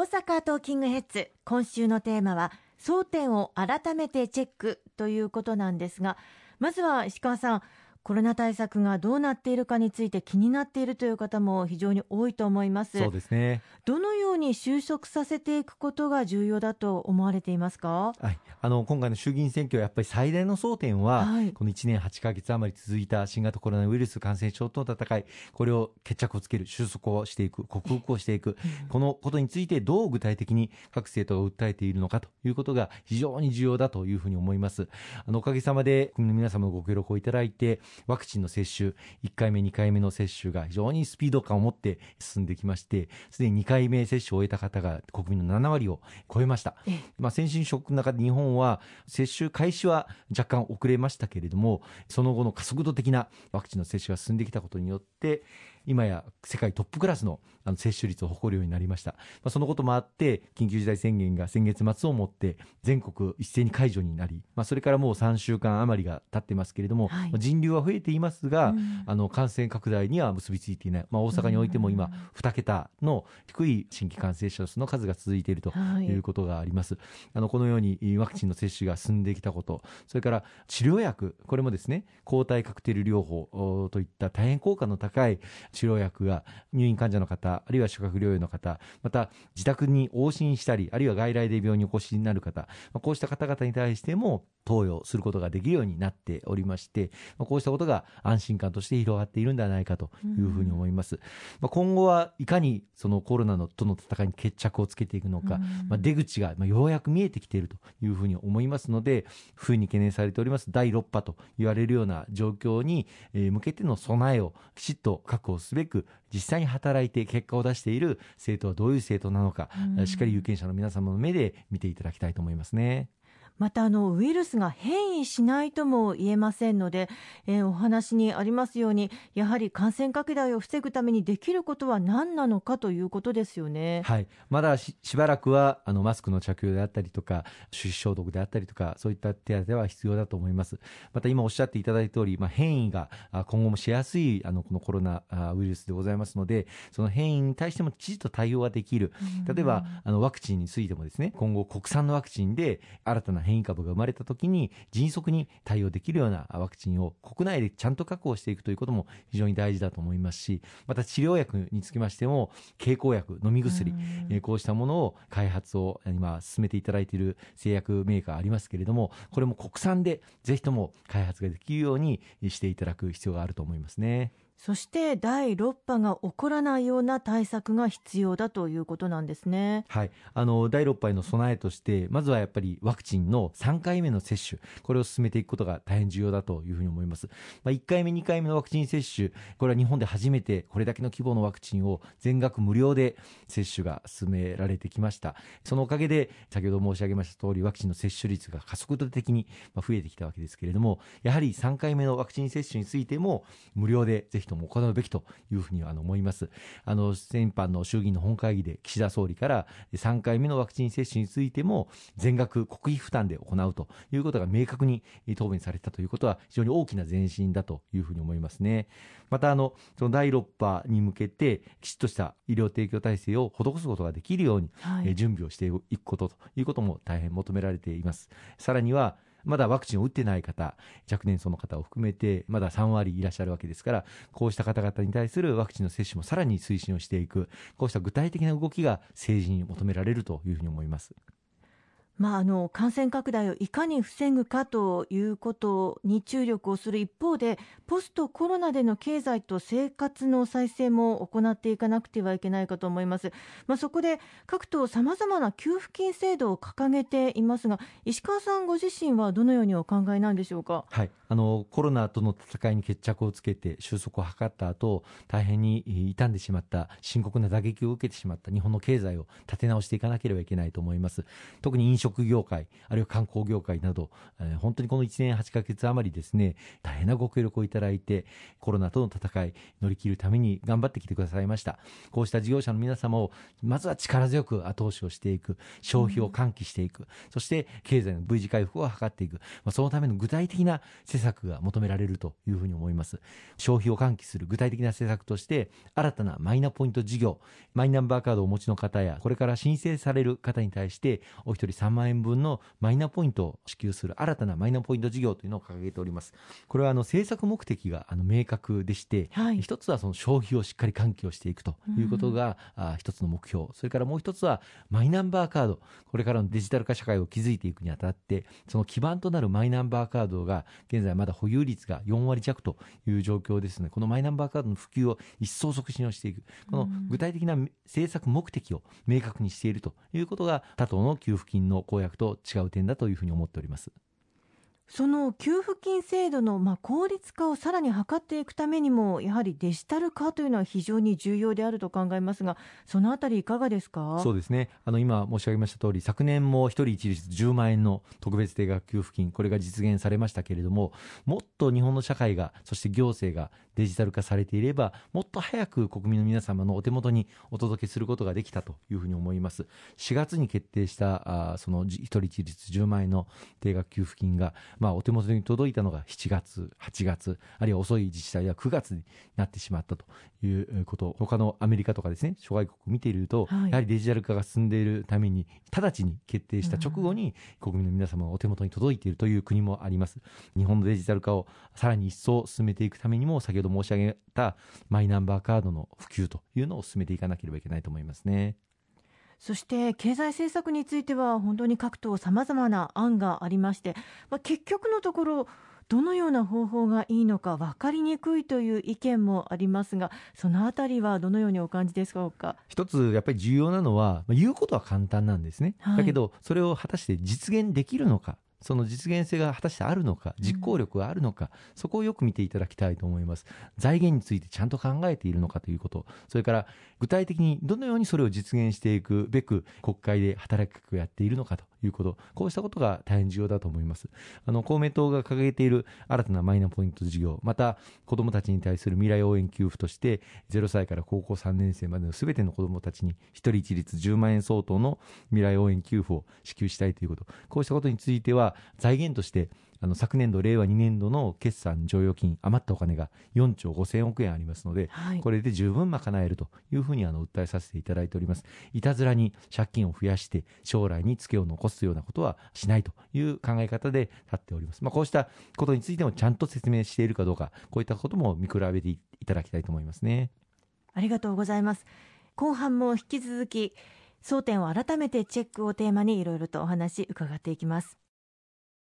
大阪トーキングヘッズ。今週のテーマは争点を改めてチェックということなんですがまずは石川さんコロナ対策がどうなっているかについて気になっているという方も非常に多いと思います。そうですね。どのように収束させていくことが重要だと思われていますか、はい、あの今回の衆議院選挙やっぱり最大の争点は、はい、この1年8か月余り続いた新型コロナウイルス感染症との戦い。これを決着をつける収束をしていく克服をしていく。このことについてどう具体的に各政党が訴えているのかということが非常に重要だというふうに思います。あのおかげさまで国民の皆様のご協力をいただいてワクチンの接種、1回目、2回目の接種が非常にスピード感を持って進んできまして、すでに2回目接種を終えた方が国民の7割を超えました。まあ、先進諸国の中で日本は接種開始は若干遅れましたけれども、その後の加速度的なワクチンの接種が進んできたことによって、今や世界トップクラスのあの接種率を誇るようになりました、まあ、そのこともあって緊急事態宣言が先月末をもって全国一斉に解除になり、まあ、それからもう3週間余りが経ってますけれども、はい、人流は増えていますが、うん、あの感染拡大には結びついていない、まあ、大阪においても今2桁の低い新規感染者数の数が続いているとい。うことがあります、はい、あのこのようにワクチンの接種が進んできたことそれから治療薬これもですね抗体カクテル療法といった大変効果の高い治療薬が入院患者の方、あるいは宿泊療養の方、また自宅に往診したり、あるいは外来で病院にお越しになる方、こうした方々に対しても投与することができるようになっておりまして、こうしたことが安心感として広がっているんではないかというふうに思います。うん、今後はいかにそのコロナのとの戦いに決着をつけていくのか、うん、まあ、出口がようやく見えてきているというふうに思いますので、冬に懸念されております第6波と言われるような状況に向けての備えをきちっと確保すべく実際に働いて結果を出している政党はどういう政党なのか、うん、しっかり有権者の皆様の目で見ていただきたいと思いますね。またあのウイルスが変異しないとも言えませんので、えー、お話にありますようにやはり感染拡大を防ぐためにできることは何なのかということですよね、はい、まだしばらくはあのマスクの着用であったりとか手指消毒であったりとかそういった手当ては必要だと思います。また今おっしゃっていただいた通り、まあ、変異が今後もしやすいあのこのコロナウイルスでございますのでその変異に対してもきちっと対応ができる。例えばあのワクチンについてもですね今後国産のワクチンで新たな変異株が生まれた時に迅速に対応できるようなワクチンを国内でちゃんと確保していくということも非常に大事だと思いますしまた治療薬につきましても経口薬飲み薬、えこうしたものを開発を今進めていただいている製薬メーカーありますけれどもこれも国産でぜひとも開発ができるようにしていただく必要があると思いますね。そして第6波が起こらないような対策が必要だということなんですね。はい、あの第6波への備えとして、まずはやっぱりワクチンの3回目の接種、これを進めていくことが大変重要だというふうに思います。まあ、1回目、2回目のワクチン接種、これは日本で初めてこれだけの規模のワクチンを全額無料で接種が進められてきました。そのおかげで、先ほど申し上げました通り、ワクチンの接種率が加速度的に増えてきたわけですけれども、やはり3回目のワクチン接種についても無料でぜひとも行うべきというふうには思います。あの先般の衆議院の本会議で岸田総理から3回目のワクチン接種についても全額国費負担で行うということが明確に答弁されたということは非常に大きな前進だというふうに思いますね。またあのその第6波に向けてきちっとした医療提供体制を施すことができるように、はい、準備をしていくことということも大変求められています。さらにはまだワクチンを打ってない方、若年層の方を含めて、まだ3割いらっしゃるわけですから、こうした方々に対するワクチンの接種もさらに推進をしていく、こうした具体的な動きが政治に求められるというふうに思います。まあ、あの感染拡大をいかに防ぐかということに注力をする一方でポストコロナでの経済と生活の再生も行っていかなくてはいけないかと思います、まあ、そこで各党さまざまな給付金制度を掲げていますが石川さんご自身はどのようにお考えなんでしょうか、はい、あのコロナとの戦いに決着をつけて収束を図った後大変に傷んでしまった深刻な打撃を受けてしまった日本の経済を立て直していかなければいけないと思います。特に飲食食業界、あるいは観光業界など、えー、本当にこの1年8ヶ月余りですね、大変なご協力をいただいて、コロナとの戦い、乗り切るために頑張ってきてくださいました。こうした事業者の皆様を、まずは力強く後押しをしていく、消費を喚起していく、うん、そして経済の V 字回復を図っていく、まあ、そのための具体的な施策が求められるというふうに思います。消費を喚起する具体的な施策として、新たなマイナポイント事業、マイナンバーカードをお持ちの方や、これから申請される方に対して、お一人3万円分のマイナポイントを支給する新たなマイナポイント事業というのを掲げております。これはあの政策目的があの明確でして、はい、一つはその消費をしっかり喚起をしていくということが、うん、あ一つの目標。それからもう一つはマイナンバーカード。これからのデジタル化社会を築いていくにあたって、その基盤となるマイナンバーカードが現在まだ保有率が4割弱という状況ですので、このマイナンバーカードの普及を一層促進をしていく。この具体的な政策目的を明確にしているということが他党の給付金の公約と違う点だというふうに思っております。その給付金制度のまあ効率化をさらに図っていくためにも、やはりデジタル化というのは非常に重要であると考えますが、そのあたり、いかがですか？そうですね、あの今申し上げました通り、昨年も1人一律10万円の特別定額給付金、これが実現されましたけれども、もっと日本の社会が、そして行政がデジタル化されていれば、もっと早く国民の皆様のお手元にお届けすることができたというふうに思います。4月に決定したあその1人一律10万円の定額給付金が、まあ、お手元に届いたのが7月、8月、あるいは遅い自治体は9月になってしまったということ、他のアメリカとかですね、諸外国見ていると、はい、やはりデジタル化が進んでいるために、直ちに決定した直後に、国民の皆様のお手元に届いているという国もあります。日本のデジタル化をさらに一層進めていくためにも、先ほど申し上げたマイナンバーカードの普及というのを進めていかなければいけないと思いますね。そして経済政策については本当に各党さまざまな案がありまして、まあ、結局のところどのような方法がいいのか分かりにくいという意見もありますがそのあたりはどのようにお感じですか？一つやっぱり重要なのは言うことは簡単なんですね、はい、だけどそれを果たして実現できるのかその実現性が果たしてあるのか、実行力があるのか、うん、そこをよく見ていただきたいと思います。財源についてちゃんと考えているのかということ、それから具体的にどのようにそれを実現していくべく、国会で働きかけをやっているのかということ、こうしたことが大変重要だと思います。あの、公明党が掲げている新たなマイナポイント事業、また子どもたちに対する未来応援給付として、0歳から高校3年生までのすべての子どもたちに、一人一律10万円相当の未来応援給付を支給したいということ、こうしたことについては、財源として、あの昨年度、令和2年度の決算剰余金、余ったお金が4兆5000億円ありますので、はい、これで十分賄えるというふうにあの訴えさせていただいております。いたずらに借金を増やして、将来にツケを残すようなことはしないという考え方で立っております。まあ、こうしたことについてもちゃんと説明しているかどうか、こういったことも見比べていただきたいと思いますね。ありがとうございます。後半も引き続き、争点を改めてチェックをテーマにいろいろとお話伺っていきます。